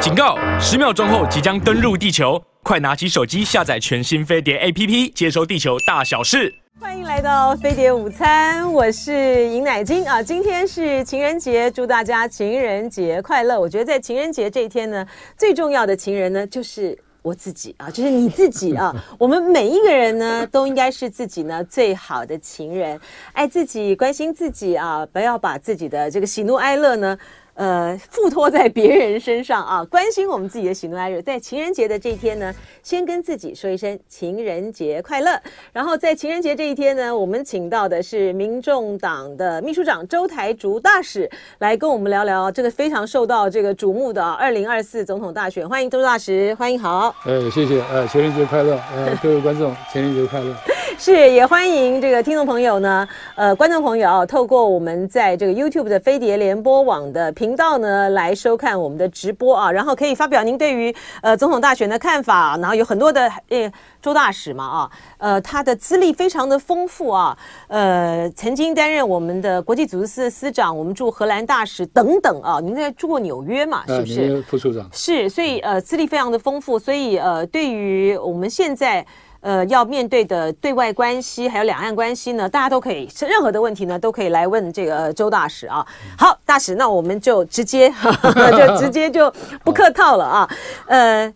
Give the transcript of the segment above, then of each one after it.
警告！十秒钟后即将登陆地球，快拿起手机下载全新飞碟 APP，接收地球大小事。欢迎来到飞碟午餐，我是尹乃菁啊。今天是情人节，祝大家情人节快乐。我觉得在情人节这一天呢，最重要的情人呢，就是我自己啊，就是你自己啊。我们每一个人呢，都应该是自己呢最好的情人，爱自己，关心自己啊，不要把自己的这个喜怒哀乐呢。呃，附托在别人身上啊，关心我们自己的喜怒哀乐。在情人节的这一天呢，先跟自己说一声情人节快乐。然后在情人节这一天呢，我们请到的是民众党的秘书长周台竹大使来跟我们聊聊这个非常受到这个瞩目的二零二四总统大选。欢迎周大使，欢迎好。哎，谢谢，呃，情人节快乐，呃，各位观众，情人节快乐。是，也欢迎这个听众朋友呢，呃，观众朋友啊，透过我们在这个 YouTube 的飞碟联播网的频道呢，来收看我们的直播啊，然后可以发表您对于呃总统大选的看法，然后有很多的诶周大使嘛啊，呃，他的资历非常的丰富啊，呃，曾经担任我们的国际组织司的司长，我们驻荷兰大使等等啊，您在住过纽约嘛，是不是？呃、副处长是，所以呃，资历非常的丰富，所以呃，对于我们现在。呃，要面对的对外关系还有两岸关系呢，大家都可以任何的问题呢，都可以来问这个周大使啊。好，大使，那我们就直接 就直接就不客套了啊。呃，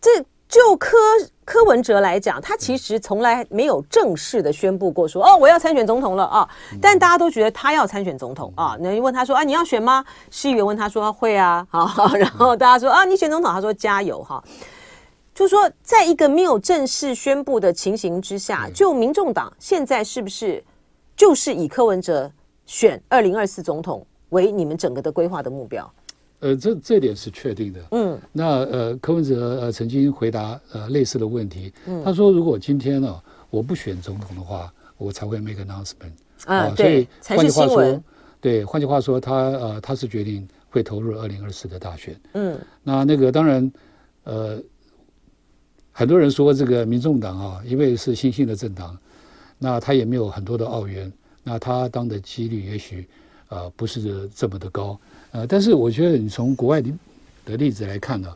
这就柯柯文哲来讲，他其实从来没有正式的宣布过说哦，我要参选总统了啊。但大家都觉得他要参选总统啊。那问他说啊，你要选吗？市议员问他说会啊。好，然后大家说啊，你选总统，他说加油哈。就是说，在一个没有正式宣布的情形之下，就民众党现在是不是就是以柯文哲选二零二四总统为你们整个的规划的目标？呃，这这点是确定的。嗯，那呃，柯文哲呃曾经回答呃类似的问题，嗯、他说如果今天呢、哦、我不选总统的话，我才会 make announcement。啊，所以换句话说，对，换句话说，他呃他是决定会投入二零二四的大选。嗯，那那个当然呃。很多人说这个民众党啊，因为是新兴的政党，那他也没有很多的澳元，那他当的几率也许啊、呃、不是这么的高，呃，但是我觉得你从国外的的例子来看呢，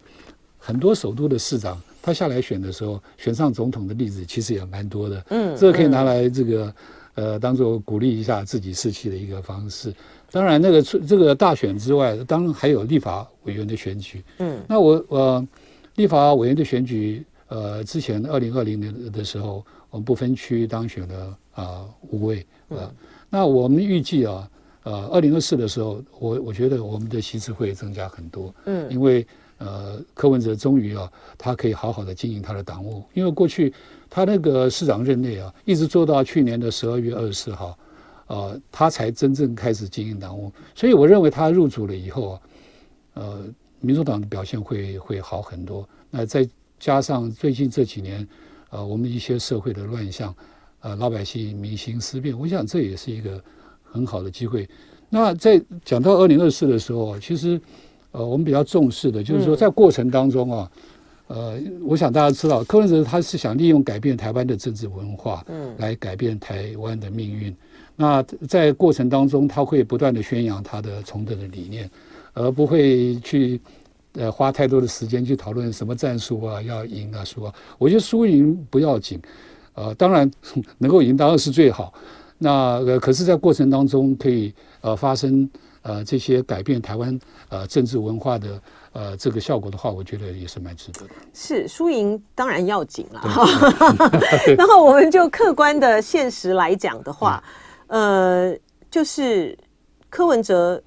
很多首都的市长他下来选的时候，选上总统的例子其实也蛮多的，嗯，这个可以拿来这个呃当做鼓励一下自己士气的一个方式。当然，那个这个大选之外，当然还有立法委员的选举，嗯，那我呃立法委员的选举。呃，之前二零二零年的时候，我们不分区当选了啊、呃、五位啊。那我们预计啊，呃，二零二四的时候，我我觉得我们的席次会增加很多。嗯，因为呃，柯文哲终于啊，他可以好好的经营他的党务。因为过去他那个市长任内啊，一直做到去年的十二月二十四号，呃，他才真正开始经营党务。所以我认为他入主了以后啊，呃，民主党的表现会会好很多。那在加上最近这几年，呃，我们一些社会的乱象，呃，老百姓民心思变，我想这也是一个很好的机会。那在讲到二零二四的时候，其实，呃，我们比较重视的就是说，在过程当中啊，呃，我想大家知道，柯文哲他是想利用改变台湾的政治文化，嗯，来改变台湾的命运。那在过程当中，他会不断的宣扬他的从政的理念，而不会去。呃，花太多的时间去讨论什么战术啊，要赢啊输啊，我觉得输赢不要紧，呃，当然能够赢当然是最好。那呃，可是，在过程当中可以呃发生呃这些改变台湾呃政治文化的呃这个效果的话，我觉得也是蛮值得的。是输赢当然要紧了哈。然后 我们就客观的现实来讲的话，呃，就是柯文哲，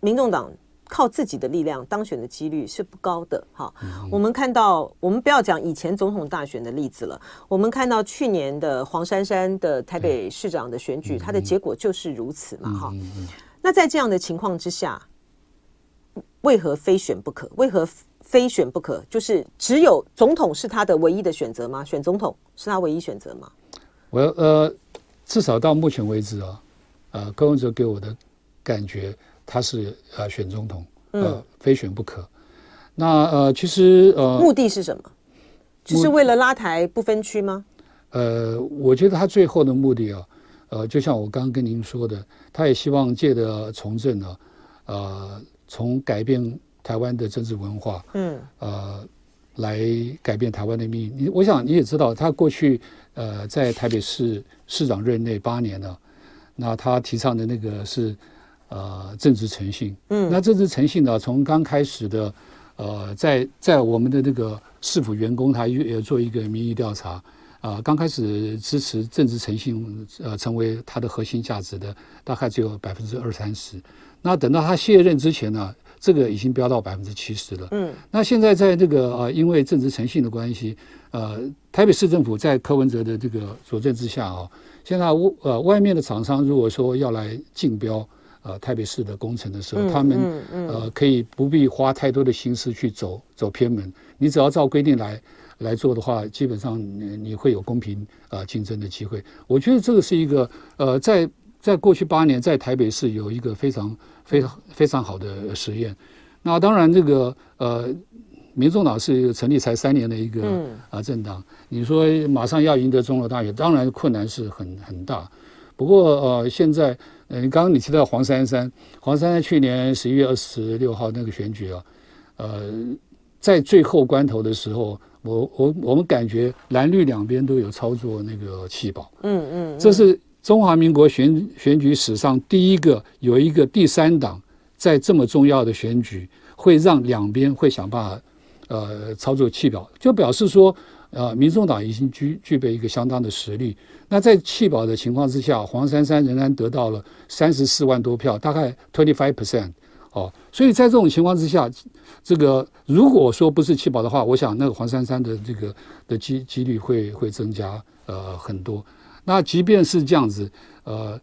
民众党。靠自己的力量当选的几率是不高的哈。我们看到，我们不要讲以前总统大选的例子了，我们看到去年的黄珊珊的台北市长的选举，它的结果就是如此嘛哈。那在这样的情况之下，为何非选不可？为何非选不可？就是只有总统是他的唯一的选择吗？选总统是他唯一选择吗？我呃，至少到目前为止啊，呃，柯文哲给我的感觉。他是呃选总统，呃非选不可。那呃其实呃目的是什么？只是为了拉台不分区吗？呃，我觉得他最后的目的啊，呃，就像我刚刚跟您说的，他也希望借着从政呢，呃，从改变台湾的政治文化，嗯，呃，来改变台湾的命运。你我想你也知道，他过去呃在台北市市长任内八年了，那他提倡的那个是呃政治诚信，嗯，那政治诚信呢，从刚开始的呃在在我们的那个市府员工，他也做一个民意调查。啊、呃，刚开始支持政治诚信，呃，成为他的核心价值的，大概只有百分之二三十。那等到他卸任之前呢，这个已经飙到百分之七十了。嗯，那现在在这个呃，因为政治诚信的关系，呃，台北市政府在柯文哲的这个佐证之下啊，现在呃外面的厂商如果说要来竞标呃台北市的工程的时候，嗯、他们、呃可以不必花太多的心思去走走偏门，你只要照规定来。来做的话，基本上你你会有公平啊竞争的机会。我觉得这个是一个呃，在在过去八年在台北市有一个非常非常非常好的实验。那当然，这个呃，民众党是一个成立才三年的一个啊政党，你说马上要赢得中国大学，当然困难是很很大。不过呃，现在呃，刚刚你提到黄珊珊，黄珊珊去年十一月二十六号那个选举啊，呃，在最后关头的时候。我我我们感觉蓝绿两边都有操作那个弃保，嗯嗯，这是中华民国选选举史上第一个有一个第三党在这么重要的选举会让两边会想办法呃操作弃保，就表示说呃民众党已经具具备一个相当的实力。那在弃保的情况之下，黄珊珊仍然得到了三十四万多票，大概 twenty five percent。哦，所以在这种情况之下，这个如果说不是弃保的话，我想那个黄珊珊的这个的机几率会会增加呃很多。那即便是这样子，呃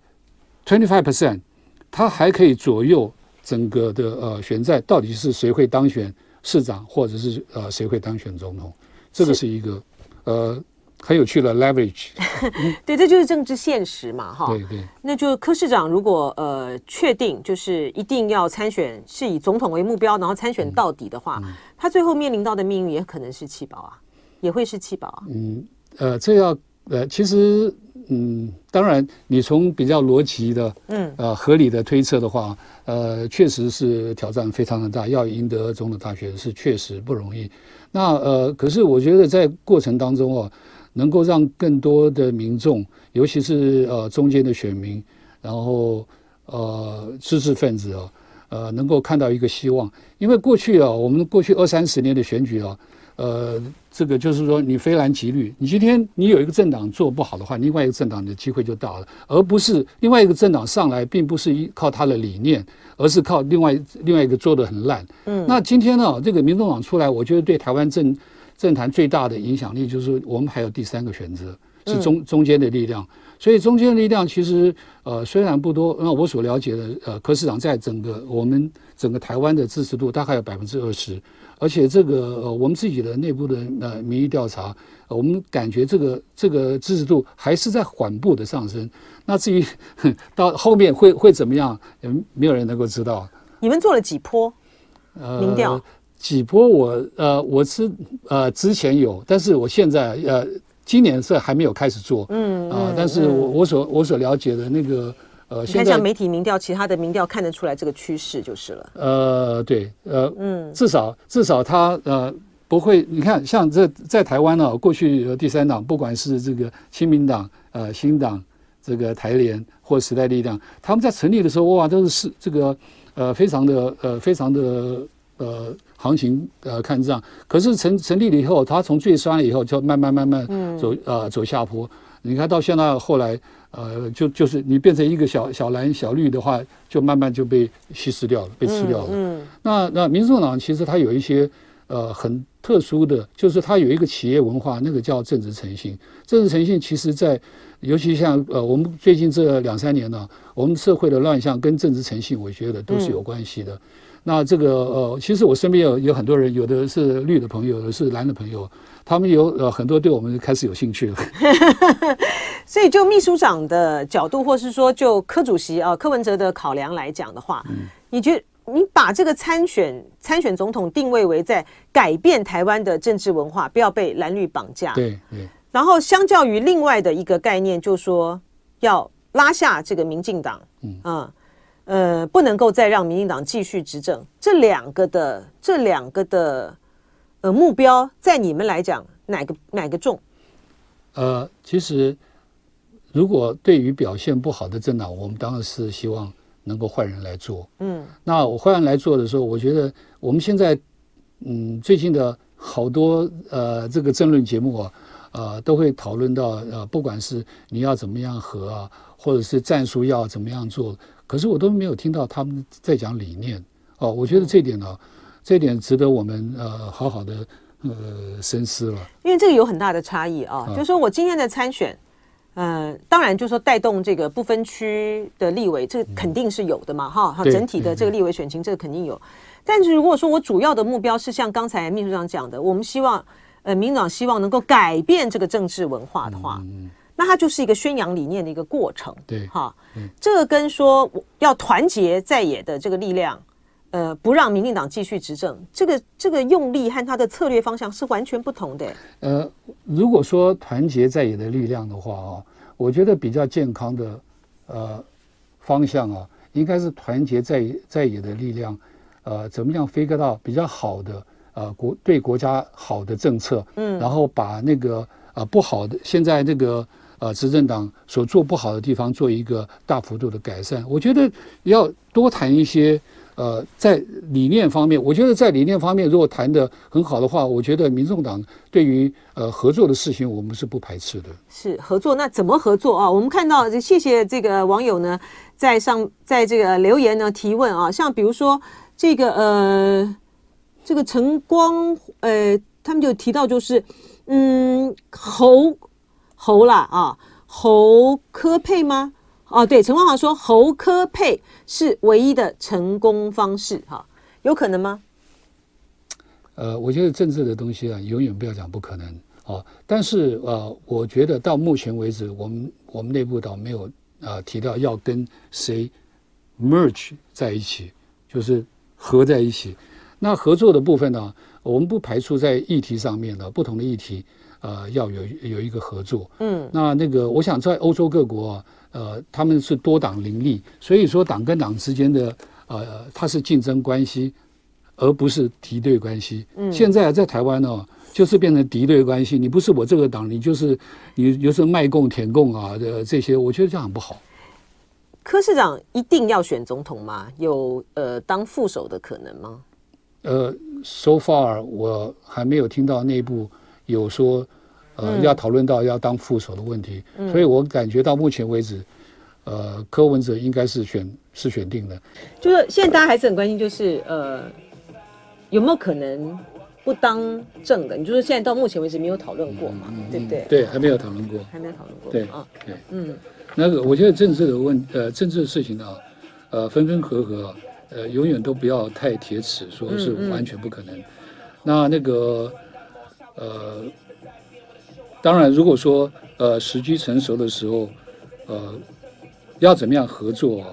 ，twenty five percent，它还可以左右整个的呃选战到底是谁会当选市长，或者是呃谁会当选总统，这个是一个呃。很有趣的 leverage，对，这就是政治现实嘛，哈。对对。那就柯市长如果呃确定就是一定要参选，是以总统为目标，然后参选到底的话，嗯嗯、他最后面临到的命运也可能是弃保啊，也会是弃保啊。嗯，呃，这要呃，其实嗯，当然你从比较逻辑的嗯呃合理的推测的话，呃，确实是挑战非常的大，要赢得总统大选是确实不容易。那呃，可是我觉得在过程当中哦。能够让更多的民众，尤其是呃中间的选民，然后呃知识分子啊，呃能够看到一个希望。因为过去啊，我们过去二三十年的选举啊，呃这个就是说你非蓝即绿，你今天你有一个政党做不好的话，另外一个政党的机会就大了，而不是另外一个政党上来，并不是依靠他的理念，而是靠另外另外一个做的很烂。嗯，那今天呢，这个民众党出来，我觉得对台湾政政坛最大的影响力就是我们还有第三个选择，是中中间的力量。所以中间的力量其实呃虽然不多，那我所了解的呃柯市长在整个我们整个台湾的支持度大概有百分之二十，而且这个呃我们自己的内部的呃民意调查，我们感觉这个这个支持度还是在缓步的上升。那至于 到后面会会怎么样，嗯，没有人能够知道。你们做了几波民调？呃几波我呃我是呃之前有，但是我现在呃今年是还没有开始做，嗯啊、呃，但是我我所我所了解的那个呃，你看像媒体民调，其他的民调看得出来这个趋势就是了。呃，对，呃，嗯，至少至少他呃不会，你看像这在台湾呢、啊，过去第三党不管是这个亲民党、呃新党、这个台联或时代力量，他们在成立的时候哇都是是这个呃非常的呃非常的呃。行情呃看这样，可是成成立了以后，它从最酸了以后，就慢慢慢慢走、嗯、呃走下坡。你看到现在后来呃就就是你变成一个小小蓝小绿的话，就慢慢就被稀释掉了，被吃掉了。嗯，嗯那那民众党其实它有一些呃很特殊的，就是它有一个企业文化，那个叫政治诚信。政治诚信其实在尤其像呃我们最近这两三年呢，我们社会的乱象跟政治诚信，我觉得都是有关系的。嗯那这个呃，其实我身边有有很多人，有的是绿的朋友，有的是蓝的朋友，他们有呃很多对我们开始有兴趣了。所以就秘书长的角度，或是说就柯主席啊、呃、柯文哲的考量来讲的话，嗯、你觉得你把这个参选参选总统定位为在改变台湾的政治文化，不要被蓝绿绑架。对对。然后相较于另外的一个概念，就是说要拉下这个民进党，嗯。嗯呃，不能够再让民进党继续执政。这两个的这两个的呃目标，在你们来讲，哪个哪个重？呃，其实如果对于表现不好的政党，我们当然是希望能够换人来做。嗯，那我换人来做的时候，我觉得我们现在嗯最近的好多呃这个政论节目啊。呃，都会讨论到呃，不管是你要怎么样和啊，或者是战术要怎么样做，可是我都没有听到他们在讲理念哦。我觉得这点呢，嗯、这点值得我们呃好好的呃深思了。因为这个有很大的差异啊，就是说我今天的参选，嗯、呃，当然就是说带动这个不分区的立委，这肯定是有的嘛，哈、嗯，整体的这个立委选情，这个肯定有。但是如果说我主要的目标是像刚才秘书长讲的，我们希望。呃，民党希望能够改变这个政治文化的话，嗯、那它就是一个宣扬理念的一个过程。对，哈，嗯这个跟说要团结在野的这个力量，呃，不让民进党继续执政，这个这个用力和它的策略方向是完全不同的。呃，如果说团结在野的力量的话啊，我觉得比较健康的呃方向啊，应该是团结在在野的力量，呃，怎么样飞割到比较好的。呃，国对国家好的政策，嗯，然后把那个呃不好的，现在这个呃执政党所做不好的地方做一个大幅度的改善。我觉得要多谈一些呃在理念方面，我觉得在理念方面如果谈得很好的话，我觉得民众党对于呃合作的事情，我们是不排斥的。是合作，那怎么合作啊？我们看到，谢谢这个网友呢，在上在这个留言呢提问啊，像比如说这个呃。这个陈光，呃，他们就提到，就是，嗯，侯侯啦啊，侯科配吗？哦、对，陈光华说侯科配是唯一的成功方式，哈、有可能吗？呃，我觉得政治的东西啊，永远不要讲不可能啊。但是呃，我觉得到目前为止，我们我们内部倒没有啊、提到要跟谁 merge 在一起，就是合在一起。那合作的部分呢，我们不排除在议题上面的不同的议题，呃，要有有一个合作。嗯，那那个，我想在欧洲各国啊，呃，他们是多党林立，所以说党跟党之间的呃，它是竞争关系，而不是敌对关系。嗯，现在在台湾呢，就是变成敌对关系，你不是我这个党，你就是你就是卖共舔共啊的这些，我觉得这样很不好。柯市长一定要选总统吗？有呃当副手的可能吗？呃，so far 我还没有听到内部有说，呃，嗯、要讨论到要当副手的问题，嗯、所以我感觉到目前为止，呃，柯文哲应该是选是选定的。就是现在大家还是很关心，就是呃，有没有可能不当正的？你就是现在到目前为止没有讨论过嘛，嗯、对不对？对，还没有讨论过，还没有讨论过。对啊，对，嗯，那个我觉得政治的问，呃，政治的事情啊，呃，分分合合。呃，永远都不要太铁齿，说是完全不可能。嗯嗯、那那个，呃，当然，如果说呃时机成熟的时候，呃，要怎么样合作，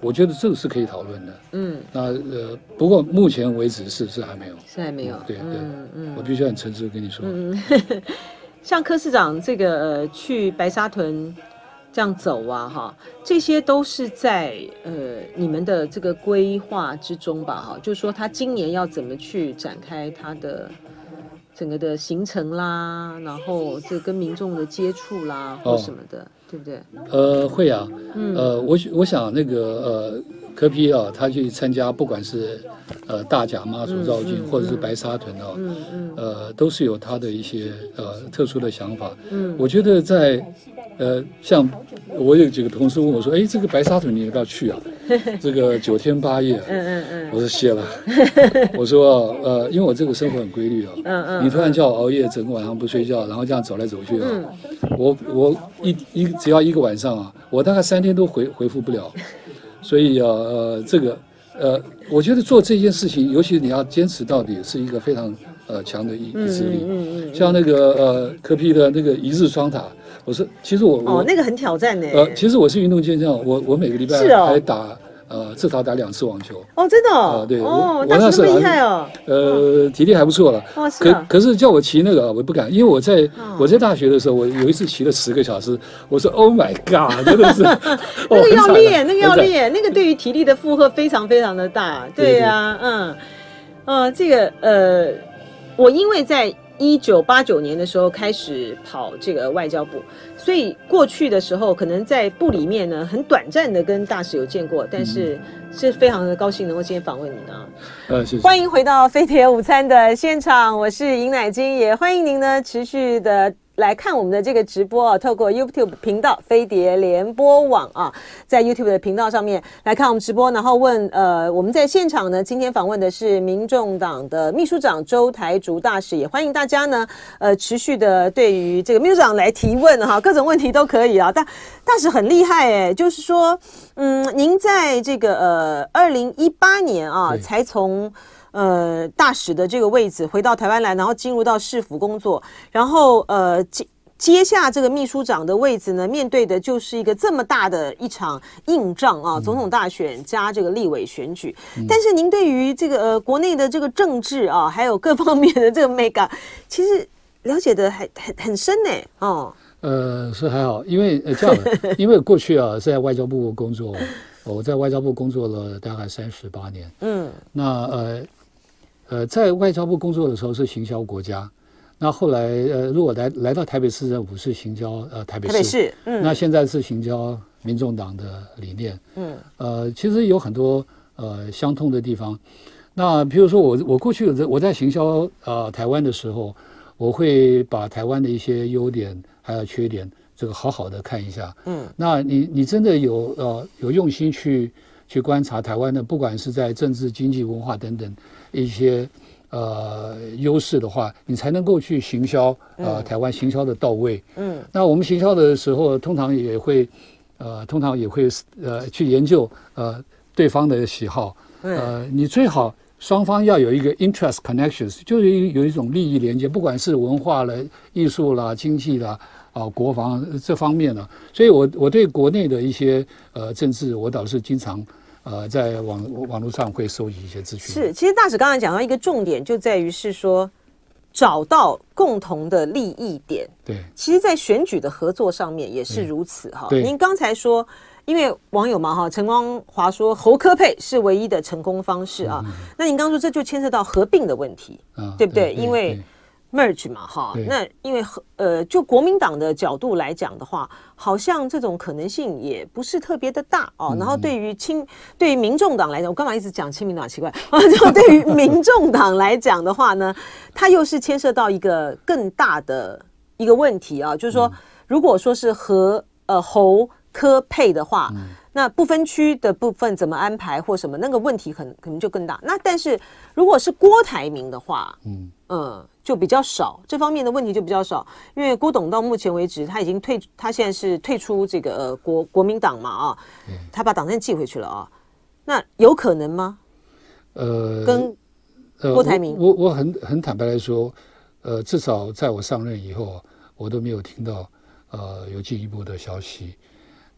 我觉得这个是可以讨论的。嗯。那呃，不过目前为止是是还没有，是还没有。对、嗯、对，嗯，嗯我必须很诚实的跟你说。嗯，像柯市长这个、呃、去白沙屯。这样走啊，哈，这些都是在呃你们的这个规划之中吧，哈，就是说他今年要怎么去展开他的整个的行程啦，然后这跟民众的接触啦，或什么的，哦、对不对？呃，会啊，嗯，呃，我我想那个呃。柯皮啊，他去参加，不管是呃大甲妈祖绕境，或者是白沙屯哦，呃，都是有他的一些呃特殊的想法。嗯，我觉得在呃，像我有几个同事问我说，哎，这个白沙屯你要不要去啊？这个九天八夜，嗯嗯嗯，我说谢了。我说呃，因为我这个生活很规律啊，嗯嗯，你突然叫我熬夜，整个晚上不睡觉，然后这样走来走去啊，我我一一只要一个晚上啊，我大概三天都回回复不了。所以啊，呃，这个，呃，我觉得做这件事情，尤其你要坚持到底，是一个非常呃强的意意志力。嗯嗯嗯。像那个呃，科比的那个一日双塔，我说，其实我哦，那个很挑战呢。呃，其实我是运动健将，我我每个礼拜还打呃，至少打两次网球。哦，真的哦，呃、对，哦，我那时厉害哦，呃，体力还不错了。哦，是。可可是叫我骑那个，我不敢，因为我在我在大学的时候，我有一次骑了十个小时，我说 Oh my God，真的是。那个要练，那个要练，那个对于体力的负荷非常非常的大。对呀，嗯，呃，这个呃，我因为在。一九八九年的时候开始跑这个外交部，所以过去的时候可能在部里面呢，很短暂的跟大使有见过，但是是非常的高兴能够今天访问你呢。呃，谢谢。欢迎回到飞碟午餐的现场，我是尹乃金，也欢迎您呢持续的。来看我们的这个直播啊，透过 YouTube 频道飞碟联播网啊，在 YouTube 的频道上面来看我们直播，然后问呃，我们在现场呢，今天访问的是民众党的秘书长周台竹大使，也欢迎大家呢，呃，持续的对于这个秘书长来提问哈，各种问题都可以啊。但大使很厉害哎，就是说，嗯，您在这个呃二零一八年啊，才从。呃，大使的这个位置回到台湾来，然后进入到市府工作，然后呃接接下这个秘书长的位置呢，面对的就是一个这么大的一场硬仗啊，总统大选加这个立委选举。嗯、但是您对于这个呃国内的这个政治啊，还有各方面的这个 mega，其实了解的还很很深呢。哦，呃，是还好，因为呃这样的，因为过去啊是在外交部工作，我在外交部工作了大概三十八年。嗯，那呃。呃，在外交部工作的时候是行销国家，那后来呃，如果来来到台北市政府是行销呃台北市，台北市，嗯，那现在是行销民众党的理念，嗯，呃，其实有很多呃相通的地方。那比如说我我过去我在我在行销呃台湾的时候，我会把台湾的一些优点还有缺点这个好好的看一下，嗯，那你你真的有呃有用心去去观察台湾的，不管是在政治、经济、文化等等。一些呃优势的话，你才能够去行销呃台湾行销的到位。嗯，那我们行销的时候，通常也会呃通常也会呃去研究呃对方的喜好。呃，你最好双方要有一个 interest connections，就是有一种利益连接，不管是文化了、艺术啦、经济啦啊、呃、国防这方面呢。所以我我对国内的一些呃政治，我倒是经常。呃，在网网络上会收集一些资讯。是，其实大使刚才讲到一个重点，就在于是说找到共同的利益点。对，其实，在选举的合作上面也是如此哈。您刚才说，因为网友嘛哈，陈光华说侯科佩是唯一的成功方式啊。那您刚说这就牵涉到合并的问题，对不对？因为 merge 嘛，哈，那因为和呃，就国民党的角度来讲的话，好像这种可能性也不是特别的大哦。嗯、然后对于亲，对于民众党来讲，我干嘛一直讲亲民党？奇怪，就对于民众党来讲的话呢，它又是牵涉到一个更大的一个问题啊，就是说，如果说是和呃侯科配的话，嗯、那不分区的部分怎么安排或什么，那个问题可能可能就更大。那但是如果是郭台铭的话，嗯嗯。呃就比较少，这方面的问题就比较少，因为郭董到目前为止他已经退，他现在是退出这个、呃、国国民党嘛啊，他把党证寄回去了啊，那有可能吗？呃，跟郭台铭，我，我很很坦白来说，呃，至少在我上任以后，我都没有听到呃有进一步的消息。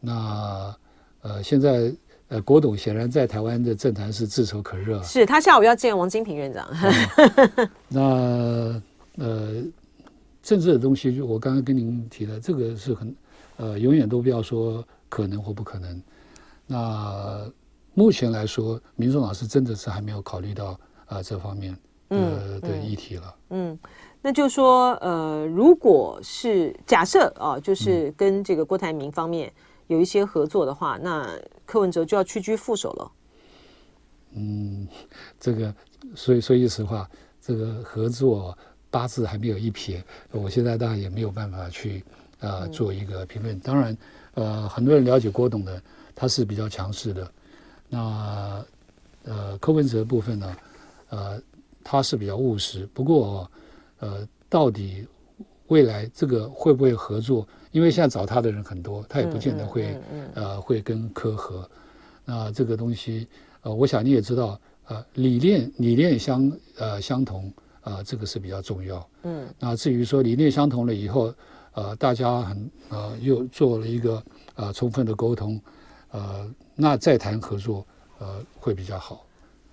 那呃现在。呃，郭董显然在台湾的政坛是炙手可热。是他下午要见王金平院长。嗯、那呃，政治的东西，就我刚刚跟您提的，这个是很呃，永远都不要说可能或不可能。那目前来说，民众党是真的是还没有考虑到啊、呃、这方面呃嗯的议题了。嗯，那就说呃，如果是假设啊、呃，就是跟这个郭台铭方面。有一些合作的话，那柯文哲就要屈居副手了。嗯，这个，所以说句实话，这个合作八字还没有一撇，我现在当然也没有办法去呃做一个评论。当然，呃，很多人了解郭董的，他是比较强势的。那呃，柯文哲部分呢，呃，他是比较务实。不过，呃，到底未来这个会不会合作？因为现在找他的人很多，他也不见得会、呃会跟科合。那这个东西呃，我想你也知道，呃，理念理念相呃相同啊、呃，这个是比较重要。嗯。那至于说理念相同了以后，呃，大家很呃又做了一个呃充分的沟通，呃，那再谈合作呃会比较好。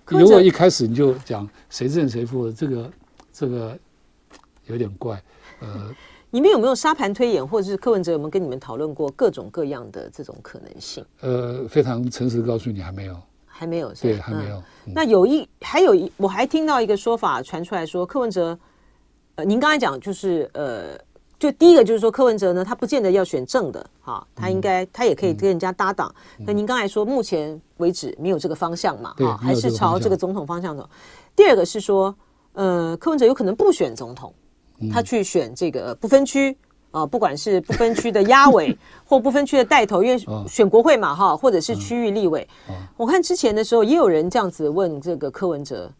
如果一开始你就讲谁胜谁负，这个这个有点怪。呃，你们有没有沙盘推演，或者是柯文哲有没有跟你们讨论过各种各样的这种可能性？呃，非常诚实告诉你，还没有，还没有，对，还没有。嗯、那有一还有一，我还听到一个说法传出来说，柯文哲，呃，您刚才讲就是呃。就第一个就是说，柯文哲呢，他不见得要选正的，哈，他应该他也可以跟人家搭档。那、嗯、您刚才说，目前为止没有这个方向嘛，哈，还是朝这个总统方向走。第二个是说，呃，柯文哲有可能不选总统，他去选这个不分区啊、呃，不管是不分区的压委 或不分区的带头，因为选国会嘛，哈，或者是区域立委。我看之前的时候也有人这样子问这个柯文哲，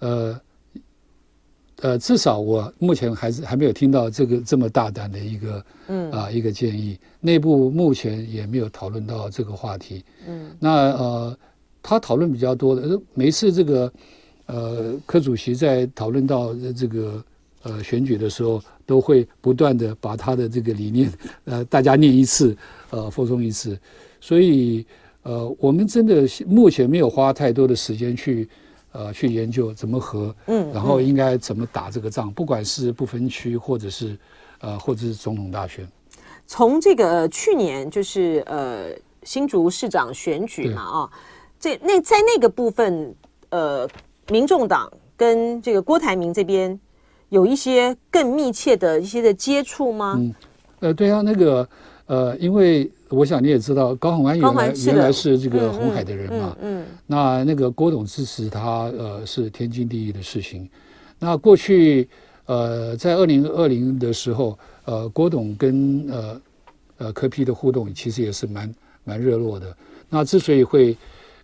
呃。呃，至少我目前还是还没有听到这个这么大胆的一个，嗯啊一个建议。内部目前也没有讨论到这个话题。嗯，那呃，他讨论比较多的，每一次这个呃柯主席在讨论到这个呃选举的时候，都会不断的把他的这个理念 呃大家念一次，呃复诵一次。所以呃，我们真的目前没有花太多的时间去。呃，去研究怎么和，嗯，然后应该怎么打这个仗，不管是不分区，或者是，呃，或者是总统大选。从这个、呃、去年就是呃新竹市长选举嘛，啊、哦，这那在那个部分，呃，民众党跟这个郭台铭这边有一些更密切的一些的接触吗？嗯，呃，对啊，那个。呃，因为我想你也知道，高虹安原来原来是这个红海的人嘛，嗯，嗯嗯那那个郭董支持他，呃，是天经地义的事情。那过去，呃，在二零二零的时候，呃，郭董跟呃呃柯批的互动其实也是蛮蛮热络的。那之所以会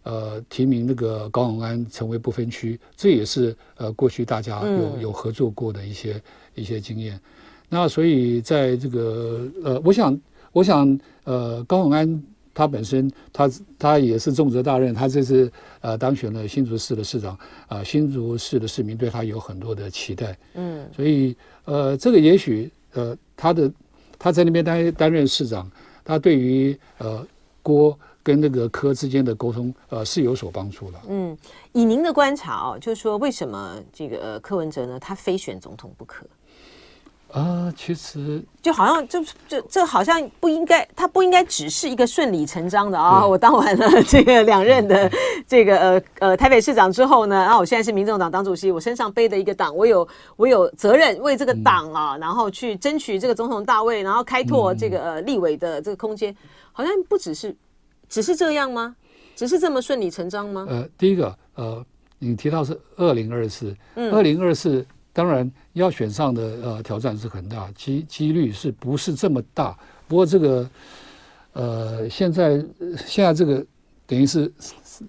呃提名那个高永安成为不分区，这也是呃过去大家有有合作过的一些一些经验。那所以在这个呃，我想。我想，呃，高永安他本身，他他也是重责大任，他这次呃当选了新竹市的市长，啊、呃，新竹市的市民对他有很多的期待，嗯，所以呃，这个也许呃，他的他在那边担担任市长，他对于呃郭跟那个科之间的沟通，呃，是有所帮助的。嗯，以您的观察哦，就是说为什么这个、呃、柯文哲呢，他非选总统不可？啊，其实就好像就就这好像不应该，他不应该只是一个顺理成章的啊、哦！我当完了这个两任的这个呃呃台北市长之后呢，然、啊、后我现在是民众党党主席，我身上背的一个党，我有我有责任为这个党啊，嗯、然后去争取这个总统大位，然后开拓这个呃立委的这个空间，好像不只是只是这样吗？只是这么顺理成章吗？呃，第一个呃，你提到是二零二四，二零二四。当然，要选上的呃挑战是很大，机几率是不是这么大？不过这个呃，现在现在这个等于是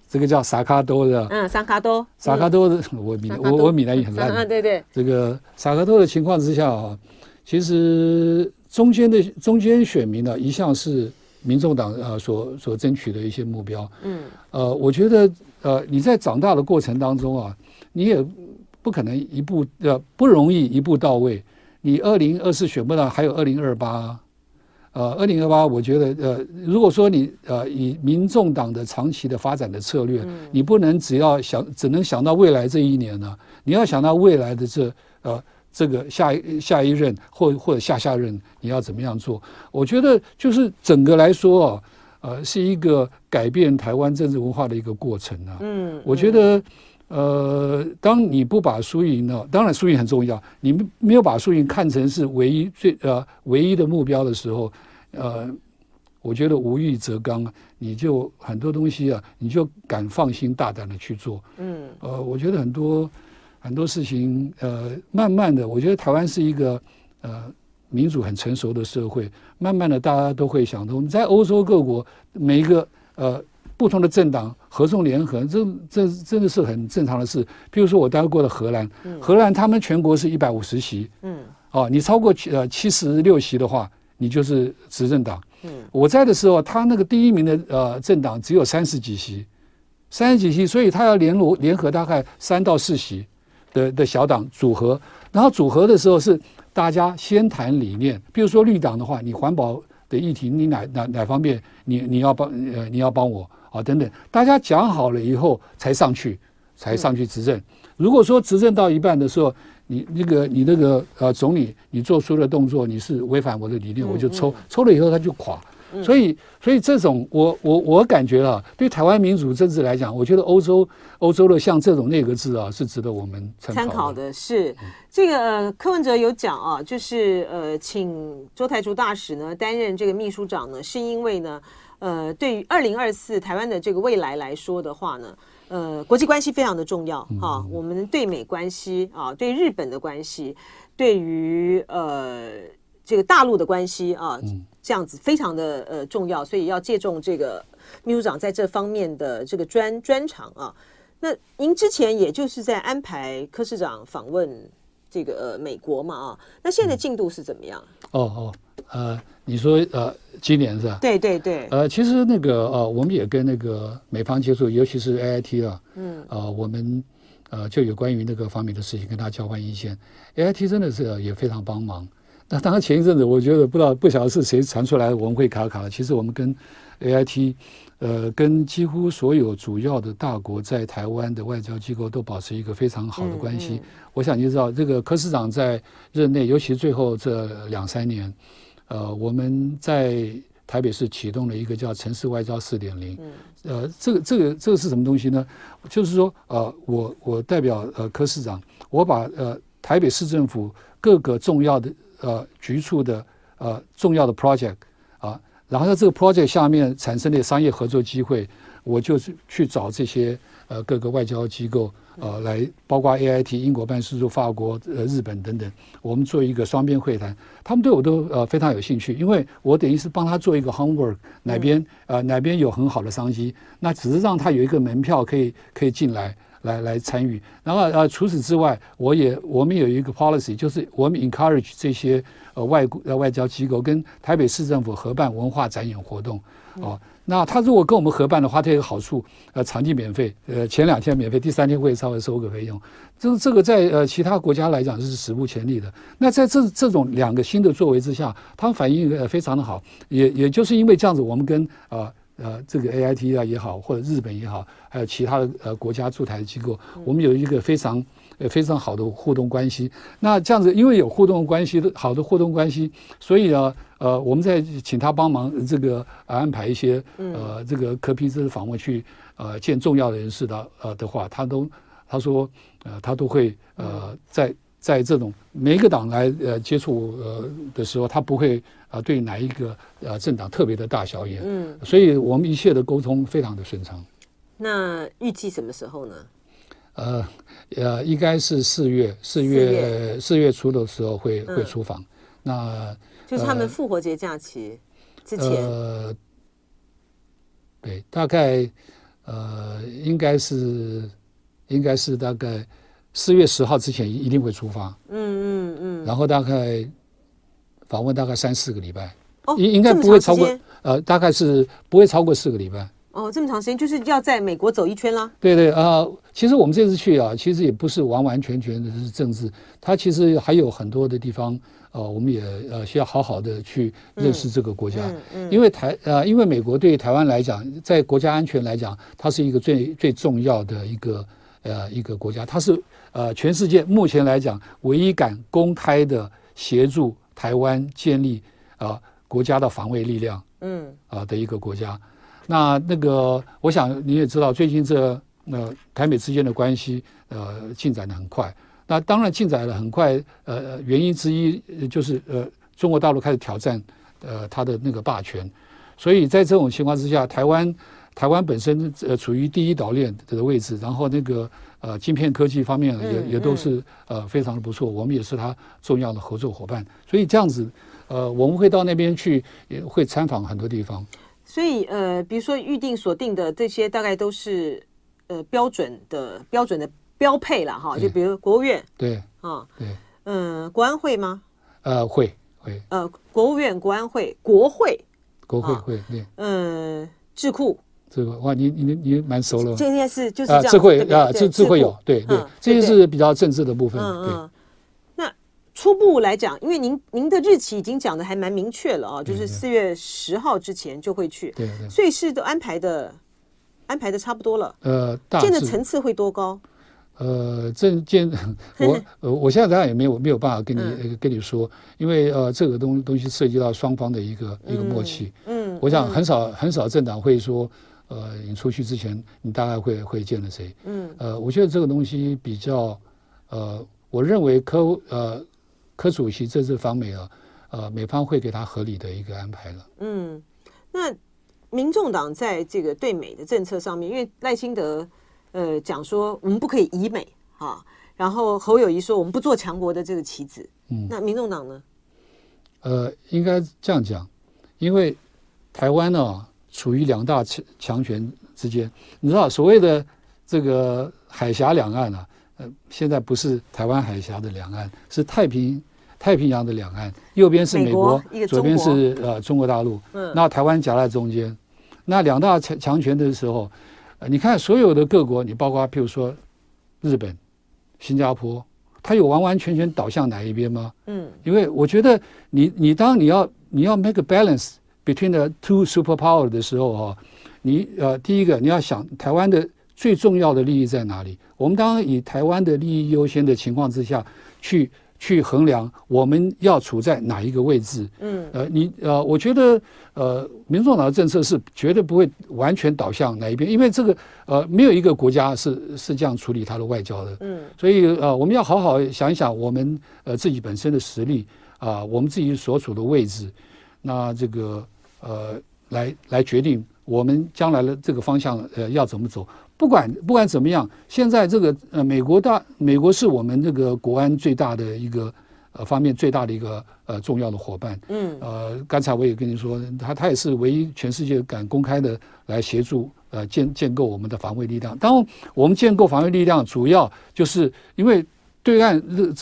这个叫萨卡多的，嗯，萨卡多，萨卡多的，我闽我我闽南语很烂，嗯，对对，这个萨卡多的情况之下啊，其实中间的中间选民呢，一向是民众党呃所所争取的一些目标，嗯，呃，我觉得呃你在长大的过程当中啊，你也。不可能一步呃不容易一步到位。你二零二四选不到，还有二零二八，呃，二零二八，我觉得呃，如果说你呃以民众党的长期的发展的策略，嗯、你不能只要想只能想到未来这一年呢，你要想到未来的这呃这个下一下一任或或者下下任你要怎么样做？我觉得就是整个来说啊，呃，是一个改变台湾政治文化的一个过程啊。嗯，我觉得。呃，当你不把输赢呢，当然输赢很重要。你没有把输赢看成是唯一最呃唯一的目标的时候，呃，我觉得无欲则刚，你就很多东西啊，你就敢放心大胆的去做。嗯，呃，我觉得很多很多事情，呃，慢慢的，我觉得台湾是一个呃民主很成熟的社会，慢慢的大家都会想通。在欧洲各国，每一个呃。不同的政党合纵连横，这这真的是很正常的事。比如说我待过的荷兰，荷兰他们全国是一百五十席，嗯，哦，你超过呃七十六席的话，你就是执政党。嗯，我在的时候，他那个第一名的呃政党只有三十几席，三十几席，所以他要联络联合大概三到四席的的小党组合，然后组合的时候是大家先谈理念。比如说绿党的话，你环保的议题，你哪哪哪方面你你要帮呃你要帮我。啊等等，大家讲好了以后才上去，才上去执政。如果说执政到一半的时候，你那个你那个呃总理你做出的动作你是违反我的理念，我就抽抽了以后他就垮。所以，所以这种我我我感觉啊，对台湾民主政治来讲，我觉得欧洲欧洲的像这种内阁制啊，是值得我们参考的。是这个呃，柯文哲有讲啊，就是呃，请周台竹大使呢担任这个秘书长呢，是因为呢，呃，对于二零二四台湾的这个未来来说的话呢，呃，国际关系非常的重要哈，我们对美关系啊，对日本的关系，对于呃这个大陆的关系啊。这样子非常的呃重要，所以要借重这个秘书长在这方面的这个专专长啊。那您之前也就是在安排柯市长访问这个呃美国嘛啊？那现在进度是怎么样？哦哦呃，你说呃今年是吧？对对对。呃，其实那个呃我们也跟那个美方接触，尤其是 AIT 啊，嗯呃我们呃就有关于那个方面的事情跟他交换意见，AIT 真的是也非常帮忙。那当然，前一阵子我觉得不知道不晓得是谁传出来的文会卡卡。其实我们跟 AIT，呃，跟几乎所有主要的大国在台湾的外交机构都保持一个非常好的关系。我想你知道，这个柯市长在任内，尤其最后这两三年，呃，我们在台北市启动了一个叫“城市外交四点零”。呃，这个这个这个是什么东西呢？就是说，呃，我我代表呃柯市长，我把呃台北市政府各个重要的。呃，局处的呃重要的 project 啊，然后在这个 project 下面产生的商业合作机会，我就是去找这些呃各个外交机构呃来，包括 AIT 英国办事处、法国、呃日本等等，我们做一个双边会谈，他们对我都呃非常有兴趣，因为我等于是帮他做一个 homework，哪边呃哪边有很好的商机，那只是让他有一个门票可以可以进来。来来参与，然后呃，除此之外，我也我们有一个 policy，就是我们 encourage 这些呃外呃外交机构跟台北市政府合办文化展演活动，哦，那他如果跟我们合办的话，他有个好处，呃，场地免费，呃，前两天免费，第三天会稍微收个费用，这这个在呃其他国家来讲是史无前例的。那在这这种两个新的作为之下，他们反应呃非常的好，也也就是因为这样子，我们跟啊。呃呃，这个 A I T 啊也好，或者日本也好，还有其他的呃国家驻台的机构，我们有一个非常呃非常好的互动关系。那这样子，因为有互动关系的好的互动关系，所以呢，呃，我们在请他帮忙这个安排一些呃这个柯 P 这的访问去呃见重要的人士的呃的话，他都他说呃他都会呃在。在这种每一个党来呃接触呃的时候，他不会啊对哪一个呃政党特别的大小眼，嗯，所以我们一切的沟通非常的顺畅。那预计什么时候呢？呃呃，应该是四月四月四月初的时候会会出访。那就是他们复活节假期之前。呃，对，大概呃应该是应该是大概。四月十号之前一定会出发，嗯嗯嗯，然后大概访问大概三四个礼拜，哦，应应该不会超过，呃，大概是不会超过四个礼拜。哦，这么长时间就是要在美国走一圈啦。对对啊，呃，其实我们这次去啊，其实也不是完完全全的是政治，它其实还有很多的地方，呃，我们也呃需要好好的去认识这个国家，嗯嗯嗯，因为台呃，因为美国对台湾来讲，在国家安全来讲，它是一个最最重要的一个呃一个国家，它是。呃，全世界目前来讲，唯一敢公开的协助台湾建立啊、呃、国家的防卫力量，嗯啊、呃、的一个国家。那那个，我想你也知道，最近这呃台美之间的关系呃进展的很快。那当然进展的很快，呃原因之一就是呃中国大陆开始挑战呃它的那个霸权。所以在这种情况之下，台湾台湾本身呃处于第一岛链的位置，然后那个。呃，晶片科技方面也也都是呃非常的不错，我们也是他重要的合作伙伴，所以这样子，呃，我们会到那边去，也会参访很多地方。所以呃，比如说预定锁定的这些，大概都是呃标准的标准的标配了哈，就比如国务院对。啊对，嗯，国安会吗？呃，会会。呃，国务院、国安会、国会、国会会对，嗯，智库。这个哇，你你你蛮熟了。这件事就是这样。智慧啊，智智慧有对对，这些是比较政治的部分。嗯嗯。那初步来讲，因为您您的日期已经讲的还蛮明确了啊，就是四月十号之前就会去。对对。所以是都安排的安排的差不多了。呃，建的层次会多高？呃，这见 我呃，我现在当然也没有没有办法跟你、嗯、跟你说，因为呃，这个东东西涉及到双方的一个、嗯、一个默契。嗯，我想很少、嗯、很少政党会说，呃，你出去之前你大概会会见了谁？嗯，呃，我觉得这个东西比较呃，我认为科呃科主席这次访美啊，呃，美方会给他合理的一个安排了。嗯，那民众党在这个对美的政策上面，因为赖清德。呃，讲说我们不可以以美啊，然后侯友谊说我们不做强国的这个棋子，嗯，那民众党呢？呃，应该这样讲，因为台湾呢处于两大强强权之间，你知道所谓的这个海峡两岸啊，呃，现在不是台湾海峡的两岸，是太平太平洋的两岸，右边是美国，美国左边是呃中国大陆，嗯，那台湾夹在中间，那两大强强权的时候。你看，所有的各国，你包括譬如说日本、新加坡，它有完完全全倒向哪一边吗？嗯，因为我觉得你你当你要你要 make a balance between the two superpower 的时候啊，你呃第一个你要想台湾的最重要的利益在哪里？我们当然以台湾的利益优先的情况之下去。去衡量我们要处在哪一个位置，嗯，呃，你呃，我觉得呃，民众党的政策是绝对不会完全倒向哪一边，因为这个呃，没有一个国家是是这样处理它的外交的，嗯，所以呃，我们要好好想一想我们呃自己本身的实力啊、呃，我们自己所处的位置，那这个呃，来来决定我们将来的这个方向呃要怎么走。不管不管怎么样，现在这个呃，美国大美国是我们这个国安最大的一个呃方面最大的一个呃重要的伙伴。嗯，呃，刚才我也跟你说，他他也是唯一全世界敢公开的来协助呃建建构我们的防卫力量。当然，我们建构防卫力量，主要就是因为对岸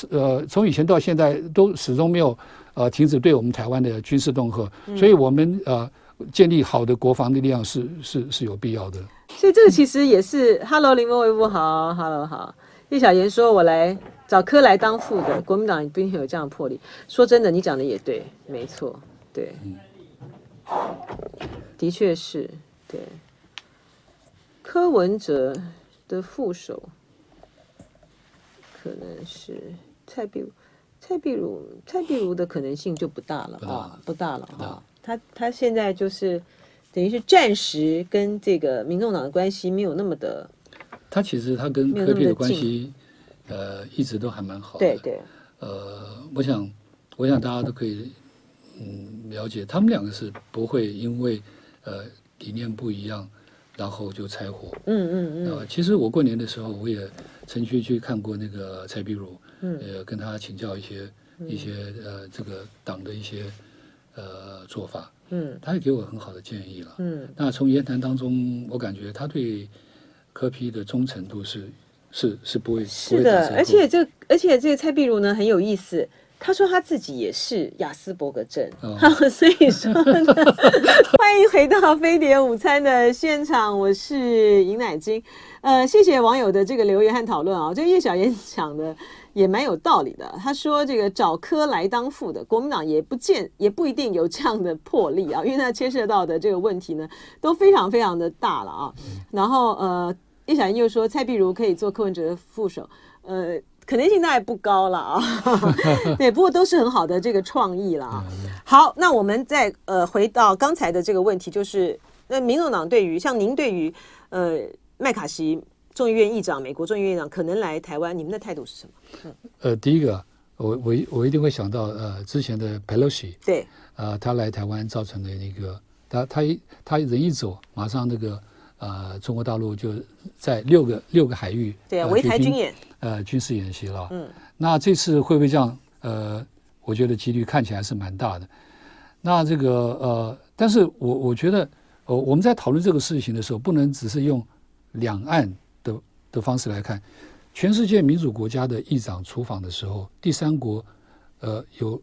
呃从以前到现在都始终没有呃停止对我们台湾的军事恫吓，所以我们呃建立好的国防力量是是是有必要的。所以这个其实也是，Hello 林文维夫好，Hello 好。叶小言说：“我来找柯来当副的，国民党不一定有这样的魄力。”说真的，你讲的也对，没错，对，的确是，对。柯文哲的副手可能是蔡壁如，蔡壁如，蔡壁如的可能性就不大了啊，不大了啊。他他现在就是。等于是暂时跟这个民众党的关系没有那么的，他其实他跟柯比的关系，呃，一直都还蛮好的。对对。呃，我想，我想大家都可以嗯了解，他们两个是不会因为呃理念不一样，然后就拆伙。嗯嗯嗯。呃，其实我过年的时候，我也曾经去看过那个蔡壁如，嗯，呃，跟他请教一些一些呃这个党的一些呃做法。嗯，他也给我很好的建议了。嗯，那从言谈当中，我感觉他对柯批的忠诚度是是是不会是的，而且这而且这个蔡壁如呢很有意思，他说他自己也是雅斯伯格症，哦、所以说呢，欢迎回到飞碟午餐的现场，我是尹乃菁。呃，谢谢网友的这个留言和讨论啊，这叶小妍讲的。也蛮有道理的。他说：“这个找柯来当副的，国民党也不见，也不一定有这样的魄力啊，因为他牵涉到的这个问题呢，都非常非常的大了啊。然后呃，叶小莺又说蔡碧如可以做柯文哲的副手，呃，可能性那也不高了啊。对，不过都是很好的这个创意了啊。好，那我们再呃回到刚才的这个问题，就是那民众党对于像您对于呃麦卡锡。”众议院议长，美国众议院议长可能来台湾，你们的态度是什么？嗯、呃，第一个，我我我一定会想到呃之前的 Pelosi，对，呃，他来台湾造成的那个，他他一他人一走，马上那个呃中国大陆就在六个六个海域对啊围台军演，呃军事演习了。嗯，那这次会不会这样？呃，我觉得几率看起来是蛮大的。那这个呃，但是我我觉得，呃，我们在讨论这个事情的时候，不能只是用两岸。的的方式来看，全世界民主国家的议长出访的时候，第三国，呃，有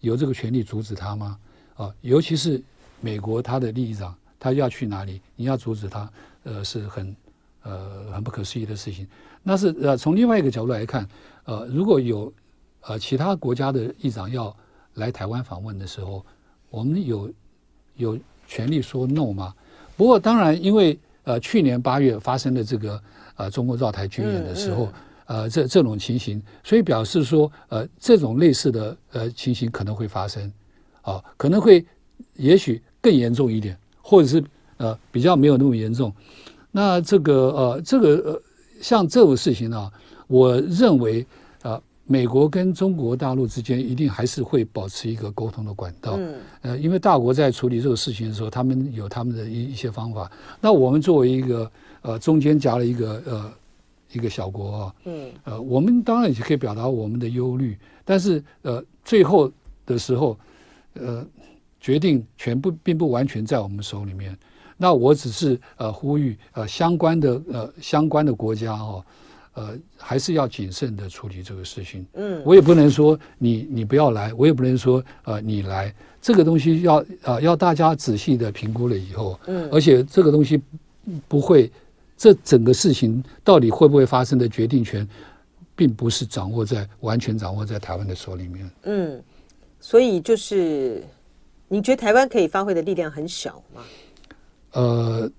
有这个权利阻止他吗？啊，尤其是美国，他的利益长，他要去哪里，你要阻止他，呃，是很呃很不可思议的事情。那是呃从另外一个角度来看，呃，如果有呃其他国家的议长要来台湾访问的时候，我们有有权利说 no 吗？不过当然，因为呃去年八月发生的这个呃中国绕台军演的时候，嗯嗯、呃这这种情形，所以表示说呃这种类似的呃情形可能会发生，啊、呃、可能会也许更严重一点，或者是呃比较没有那么严重。那这个呃这个呃像这种事情呢，我认为。美国跟中国大陆之间一定还是会保持一个沟通的管道，嗯，呃，因为大国在处理这个事情的时候，他们有他们的一一些方法。那我们作为一个呃中间夹了一个呃一个小国啊，嗯，呃，我们当然也可以表达我们的忧虑，但是呃最后的时候，呃，决定全部并不完全在我们手里面。那我只是呃呼吁呃相关的呃相关的国家哦。呃，还是要谨慎的处理这个事情。嗯，我也不能说你你不要来，我也不能说呃你来。这个东西要呃要大家仔细的评估了以后，嗯，而且这个东西不会，这整个事情到底会不会发生的决定权，并不是掌握在完全掌握在台湾的手里面。嗯，所以就是你觉得台湾可以发挥的力量很小吗？呃，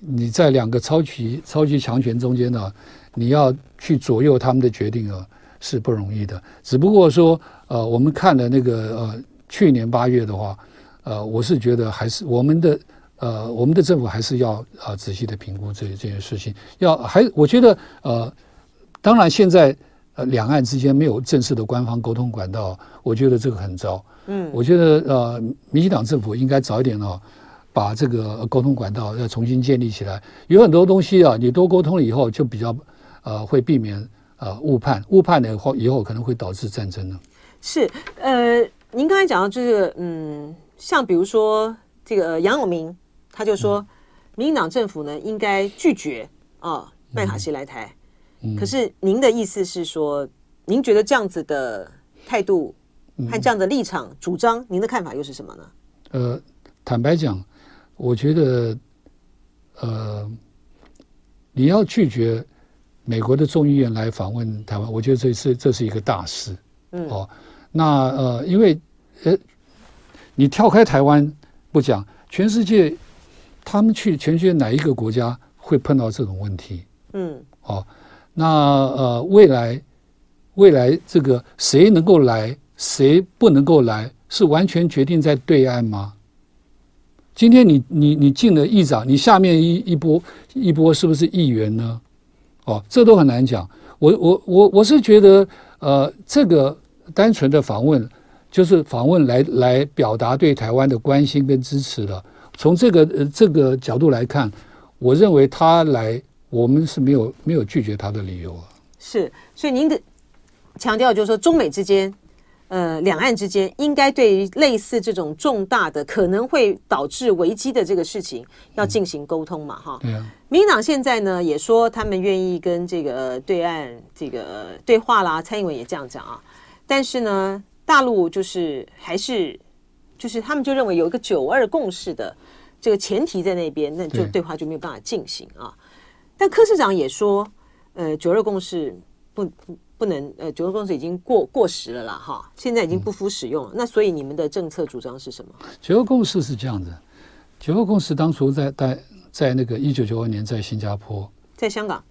你在两个超级超级强权中间呢？你要去左右他们的决定啊，是不容易的。只不过说，呃，我们看了那个呃，去年八月的话，呃，我是觉得还是我们的呃，我们的政府还是要啊、呃、仔细的评估这这件事情。要还我觉得呃，当然现在呃两岸之间没有正式的官方沟通管道，我觉得这个很糟。嗯，我觉得呃，民进党政府应该早一点哦。把这个沟通管道要重新建立起来。有很多东西啊，你多沟通了以后就比较。呃，会避免呃误判，误判了以后以后可能会导致战争呢。是，呃，您刚才讲到就是，嗯，像比如说这个杨永明，他就说，嗯、民进党政府呢应该拒绝啊麦卡锡来台。嗯、可是您的意思是说，您觉得这样子的态度和这样的立场、嗯、主张，您的看法又是什么呢？呃，坦白讲，我觉得，呃，你要拒绝。美国的众议院来访问台湾，我觉得这是这是一个大事。嗯，哦，那呃，因为呃，你跳开台湾不讲，全世界他们去全世界哪一个国家会碰到这种问题？嗯，哦，那呃，未来未来这个谁能够来，谁不能够来，是完全决定在对岸吗？今天你你你进了议长，你下面一一波一波是不是议员呢？哦，这都很难讲。我我我我是觉得，呃，这个单纯的访问，就是访问来来表达对台湾的关心跟支持的。从这个呃这个角度来看，我认为他来，我们是没有没有拒绝他的理由啊。是，所以您的强调就是说，中美之间。呃，两岸之间应该对于类似这种重大的可能会导致危机的这个事情，要进行沟通嘛，哈、嗯。对啊。民党现在呢也说他们愿意跟这个对岸这个对话啦，蔡英文也这样讲啊。但是呢，大陆就是还是就是他们就认为有一个九二共识的这个前提在那边，那就对话就没有办法进行啊。但柯市长也说，呃，九二共识不不。不能呃，九二共识已经过过时了啦，哈，现在已经不敷使用了。嗯、那所以你们的政策主张是什么？九二共识是这样的，九二共识当初在在在那个一九九二年在新加坡，在香港，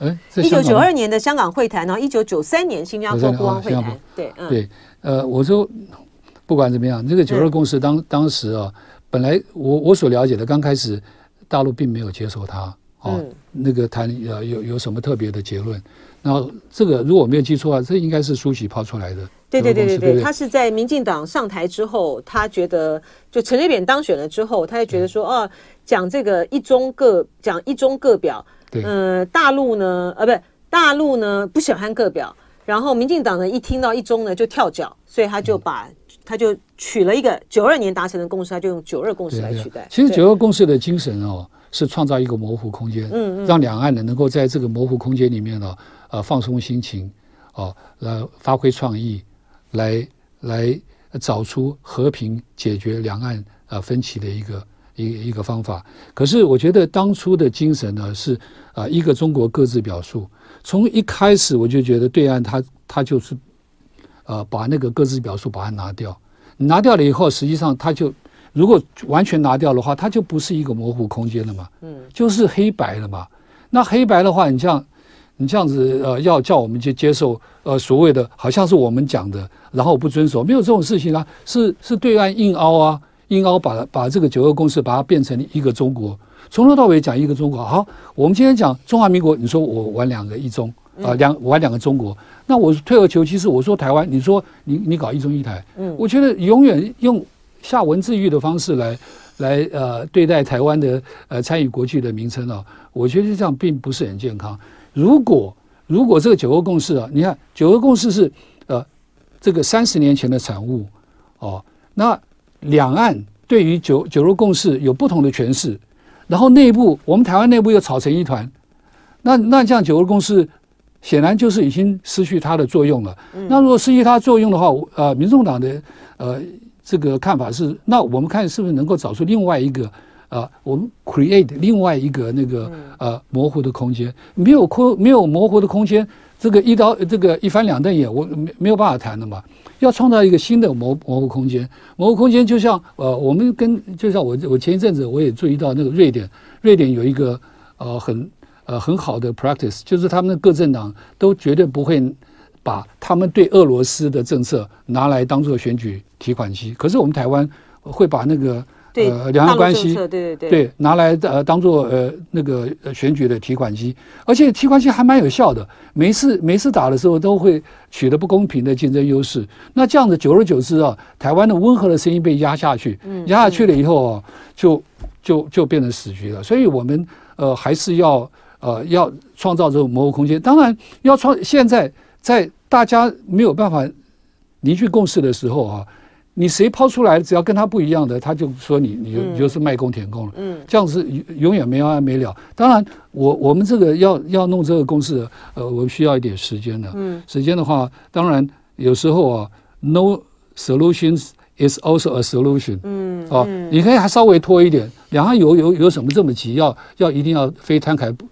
哎，一九九二年的香港会谈，然后一九九三年新加坡国王会谈，哦、对，嗯、对，呃，我说不管怎么样，这个九二共识当、嗯、当时啊，本来我我所了解的，刚开始大陆并没有接受它，哦，嗯、那个谈呃有有什么特别的结论。然后这个如果我没有记错啊，这应该是苏喜抛出来的。对对对对对，他是在民进党上台之后，他觉得就陈水扁当选了之后，他就觉得说，哦，讲这个一中各讲一中各表，对，呃，大陆呢，呃，不是大陆呢不喜欢各表，然后民进党呢一听到一中呢就跳脚，所以他就把他就取了一个九二年达成的共识，他就用九二共识来取代。其实九二共识的精神哦，是创造一个模糊空间，嗯嗯，让两岸呢能够在这个模糊空间里面呢。呃，放松心情，哦，来发挥创意，来来找出和平解决两岸呃分歧的一个一一个方法。可是我觉得当初的精神呢是啊、呃，一个中国各自表述。从一开始我就觉得对岸他他就是呃把那个各自表述把它拿掉，拿掉了以后，实际上他就如果完全拿掉的话，它就不是一个模糊空间了嘛，嗯，就是黑白了嘛。那黑白的话，你这样，你这样子呃，要叫我们去接受呃所谓的好像是我们讲的，然后不遵守，没有这种事情啊，是是对岸硬凹啊，硬凹把把这个九二共识把它变成一个中国，从头到尾讲一个中国。好，我们今天讲中华民国，你说我玩两个一中啊，两、呃、玩两个中国，那我退而求其次，我说台湾，你说你你搞一中一台，嗯，我觉得永远用下文字狱的方式来来呃对待台湾的呃参与国际的名称啊。我觉得这样并不是很健康。如果如果这个九二共识啊，你看九二共识是呃这个三十年前的产物哦，那两岸对于九九二共识有不同的诠释，然后内部我们台湾内部又吵成一团，那那这样九二共识显然就是已经失去它的作用了。那如果失去它作用的话，呃，民众党的呃这个看法是，那我们看是不是能够找出另外一个。啊，我们 create 另外一个那个呃模糊的空间，没有空没有模糊的空间，这个一刀这个一翻两瞪眼，我没没有办法谈的嘛。要创造一个新的模模糊空间，模糊空间就像呃我们跟就像我我前一阵子我也注意到那个瑞典，瑞典有一个呃很呃很好的 practice，就是他们的各政党都绝对不会把他们对俄罗斯的政策拿来当做选举提款机，可是我们台湾会把那个。对呃，两岸关系，对对对，对拿来呃当做呃那个选举的提款机，而且提款机还蛮有效的，每次每次打的时候都会取得不公平的竞争优势。那这样子久而久之啊，台湾的温和的声音被压下去，压下去了以后啊，就就就变成死局了。所以我们呃还是要呃要创造这种模糊空间。当然要创现在在大家没有办法凝聚共识的时候啊。你谁抛出来，只要跟他不一样的，他就说你，你就你就是卖公舔公了。嗯，这样子永远没完没了。当然，我我们这个要要弄这个公式，呃，我们需要一点时间的。嗯，时间的话，当然有时候啊，no solutions is also a solution。嗯，啊，你可以还稍微拖一点。两岸有有有什么这么急？要要一定要非摊开不？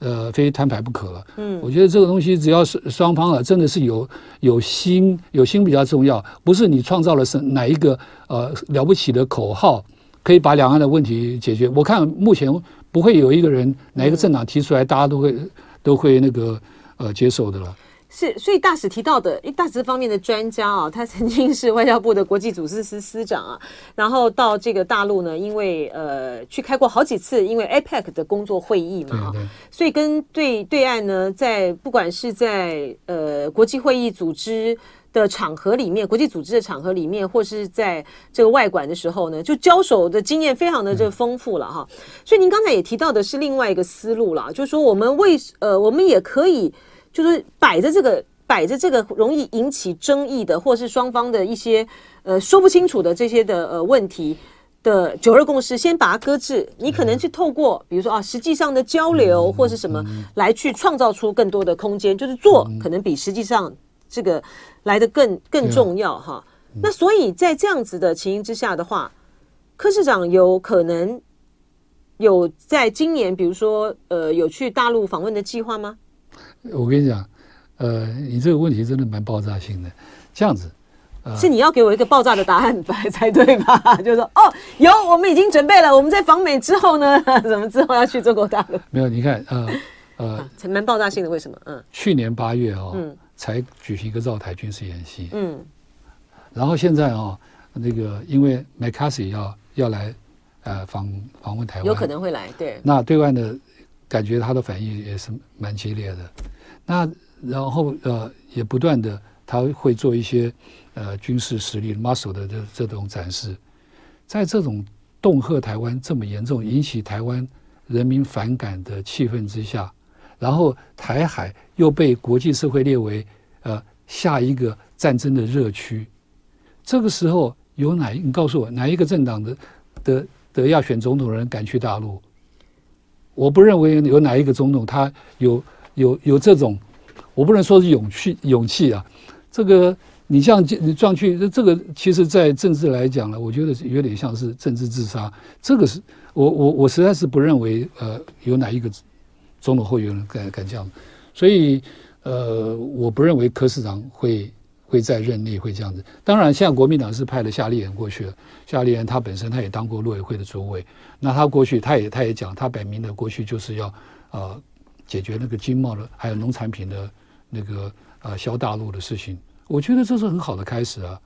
呃，非摊牌不可了。嗯，我觉得这个东西只要是双方啊，真的是有有心，有心比较重要。不是你创造了是哪一个呃了不起的口号，可以把两岸的问题解决。我看目前不会有一个人哪一个政党提出来，大家都会都会那个呃接受的了。是，所以大使提到的，因为大使这方面的专家啊，他曾经是外交部的国际组织司司长啊，然后到这个大陆呢，因为呃去开过好几次，因为 APEC 的工作会议嘛，对对，所以跟对对岸呢，在不管是在呃国际会议组织的场合里面，国际组织的场合里面，或是在这个外馆的时候呢，就交手的经验非常的这个丰富了哈。所以您刚才也提到的是另外一个思路了，就是说我们为呃我们也可以。就是摆着这个，摆着这个容易引起争议的，或是双方的一些呃说不清楚的这些的呃问题的九二共识，先把它搁置。你可能去透过，比如说啊，实际上的交流或是什么，来去创造出更多的空间。就是做可能比实际上这个来的更更重要哈。那所以在这样子的情形之下的话，柯市长有可能有在今年，比如说呃，有去大陆访问的计划吗？我跟你讲，呃，你这个问题真的蛮爆炸性的。这样子，呃、是你要给我一个爆炸的答案才才对吧？就是说，哦，有，我们已经准备了。我们在访美之后呢，怎么之后要去中国大陆？没有，你看，呃 呃，蛮、啊、爆炸性的。为什么？嗯，去年八月哦，嗯，才举行一个绕台军事演习，嗯，然后现在哦，那个因为麦卡锡要要来呃访访问台湾，有可能会来，对，那对外的。感觉他的反应也是蛮激烈的，那然后呃也不断的他会做一些呃军事实力 muscle 的这这种展示，在这种恫吓台湾这么严重、引起台湾人民反感的气氛之下，然后台海又被国际社会列为呃下一个战争的热区，这个时候有哪你告诉我哪一个政党的的的要选总统的人敢去大陆？我不认为有哪一个总统他有有有这种，我不能说是勇气勇气啊。这个你像你撞去，这个其实在政治来讲呢，我觉得有点像是政治自杀。这个是我我我实在是不认为呃有哪一个总统会有人敢敢这样。所以呃我不认为柯市长会会在任内会这样子。当然，现在国民党是派了夏立言过去了。夏立言他本身他也当过陆委会的主委，那他过去他也他也讲，他摆明的过去就是要呃解决那个经贸的还有农产品的那个呃销大陆的事情。我觉得这是很好的开始啊。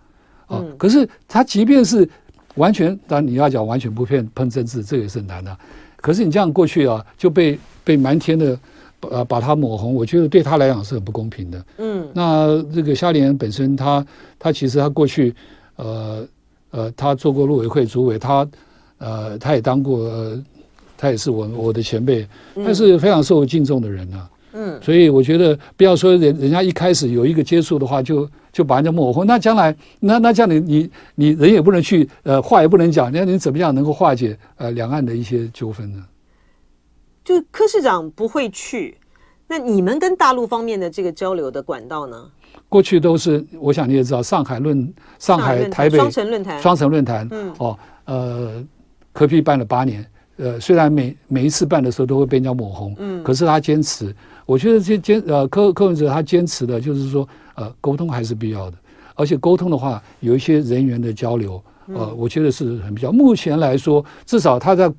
啊、嗯，可是他即便是完全，当然你要讲完全不骗碰政治，这个也是很难的、啊。可是你这样过去啊，就被被满天的。呃，把他抹红，我觉得对他来讲是很不公平的。嗯，那这个夏立言本身他，他他其实他过去，呃呃，他做过陆委会主委，他呃，他也当过，呃、他也是我我的前辈，他是非常受敬重的人呐、啊。嗯，所以我觉得不要说人人家一开始有一个接触的话就，就就把人家抹红，那将来那那这样你你你人也不能去，呃，话也不能讲，那你怎么样能够化解呃两岸的一些纠纷呢？就柯市长不会去，那你们跟大陆方面的这个交流的管道呢？过去都是，我想你也知道，上海论、上海、台北双城论坛、双城论坛，嗯，哦，呃，柯 P 办了八年，呃，虽然每每一次办的时候都会被人家抹红，嗯，可是他坚持，我觉得这坚呃柯柯文哲他坚持的就是说，呃，沟通还是必要的，而且沟通的话有一些人员的交流，呃，我觉得是很必要。目前来说，至少他在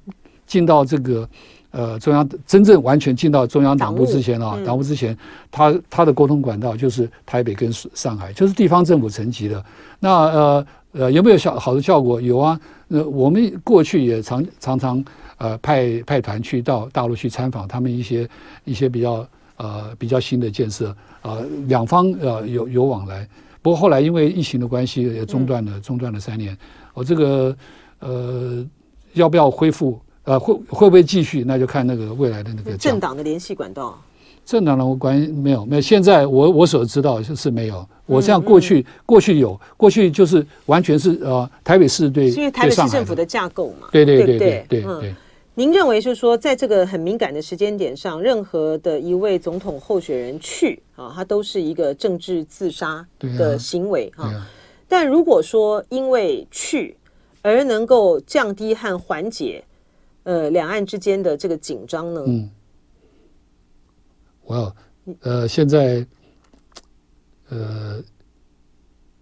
进到这个。呃，中央真正完全进到中央党部之前啊，党部之前，他他的沟通管道就是台北跟上海，就是地方政府层级的。那呃呃，有没有效好的效果？有啊。呃，我们过去也常常常呃派派团去到大陆去参访他们一些一些比较呃比较新的建设啊，呃，两方呃有有往来。不过后来因为疫情的关系也中断了，中断了三年。我这个呃要不要恢复？呃，会会不会继续？那就看那个未来的那个政党的联系管道。政党的关系没有没有，现在我我所知道是没有。我像过去、嗯嗯、过去有，过去就是完全是呃台北市对，因为台北市政府的架构嘛。对对对对对对，对，对。您认为就是说，在这个很敏感的时间点上，任何的一位总统候选人去啊，他都是一个政治自杀的行为啊，啊。但如果说因为去而能够降低和缓解。呃，两岸之间的这个紧张呢？嗯，我呃，现在呃，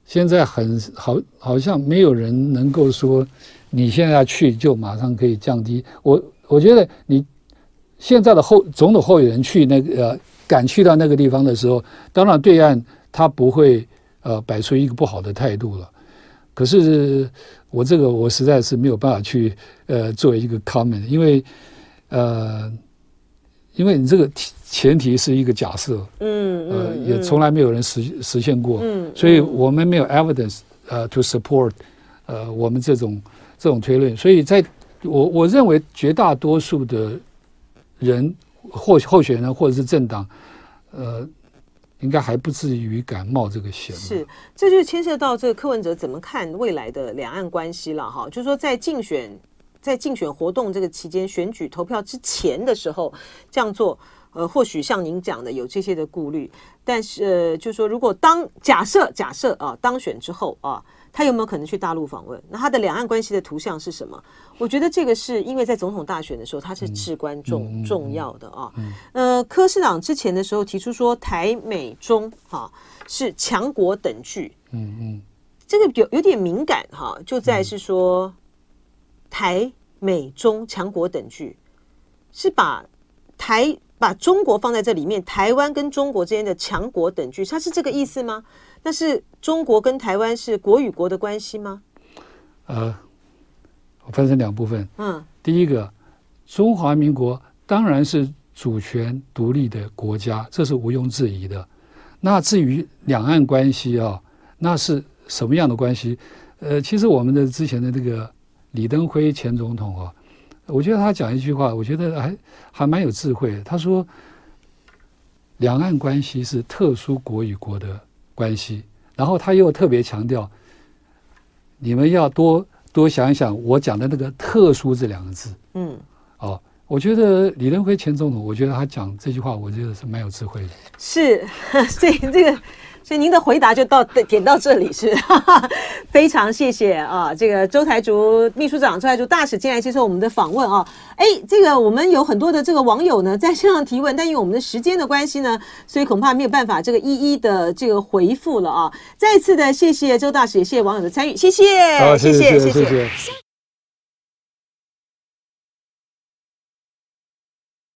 现在很好，好像没有人能够说你现在去就马上可以降低。我我觉得你现在的候总统候选人去那个呃，敢去到那个地方的时候，当然对岸他不会呃摆出一个不好的态度了。可是我这个我实在是没有办法去呃做一个 comment，因为呃，因为你这个前提是一个假设，嗯呃也从来没有人实实现过，嗯，所以我们没有 evidence 呃 to support 呃我们这种这种推论，所以在我我认为绝大多数的人或候选人或者是政党呃。应该还不至于敢冒这个险。是，这就牵涉到这个柯文哲怎么看未来的两岸关系了哈。就是说，在竞选在竞选活动这个期间，选举投票之前的时候这样做，呃，或许像您讲的有这些的顾虑。但是，呃，就是说，如果当假设假设啊当选之后啊。他有没有可能去大陆访问？那他的两岸关系的图像是什么？我觉得这个是因为在总统大选的时候，他是至关重、嗯、重要的啊。呃，柯市长之前的时候提出说，台美中哈、啊、是强国等距。嗯嗯，这个有有点敏感哈、啊，就在是说台美中强国等距，是把台把中国放在这里面，台湾跟中国之间的强国等距，他是这个意思吗？那是中国跟台湾是国与国的关系吗？呃，我分成两部分。嗯，第一个，中华民国当然是主权独立的国家，这是毋庸置疑的。那至于两岸关系啊，那是什么样的关系？呃，其实我们的之前的那个李登辉前总统啊，我觉得他讲一句话，我觉得还还蛮有智慧的。他说，两岸关系是特殊国与国的。关系，然后他又特别强调，你们要多多想一想我讲的那个“特殊”这两个字。嗯，哦，我觉得李登辉前总统，我觉得他讲这句话，我觉得是蛮有智慧的。是，所以这个所以您的回答就到点到这里是，非常谢谢啊，这个周台竹秘书长、周台竹大使进来接受我们的访问啊。哎，这个我们有很多的这个网友呢在线上提问，但因为我们的时间的关系呢，所以恐怕没有办法这个一一的这个回复了啊。再次的谢谢周大使，也谢谢网友的参与，谢，谢谢。谢谢谢谢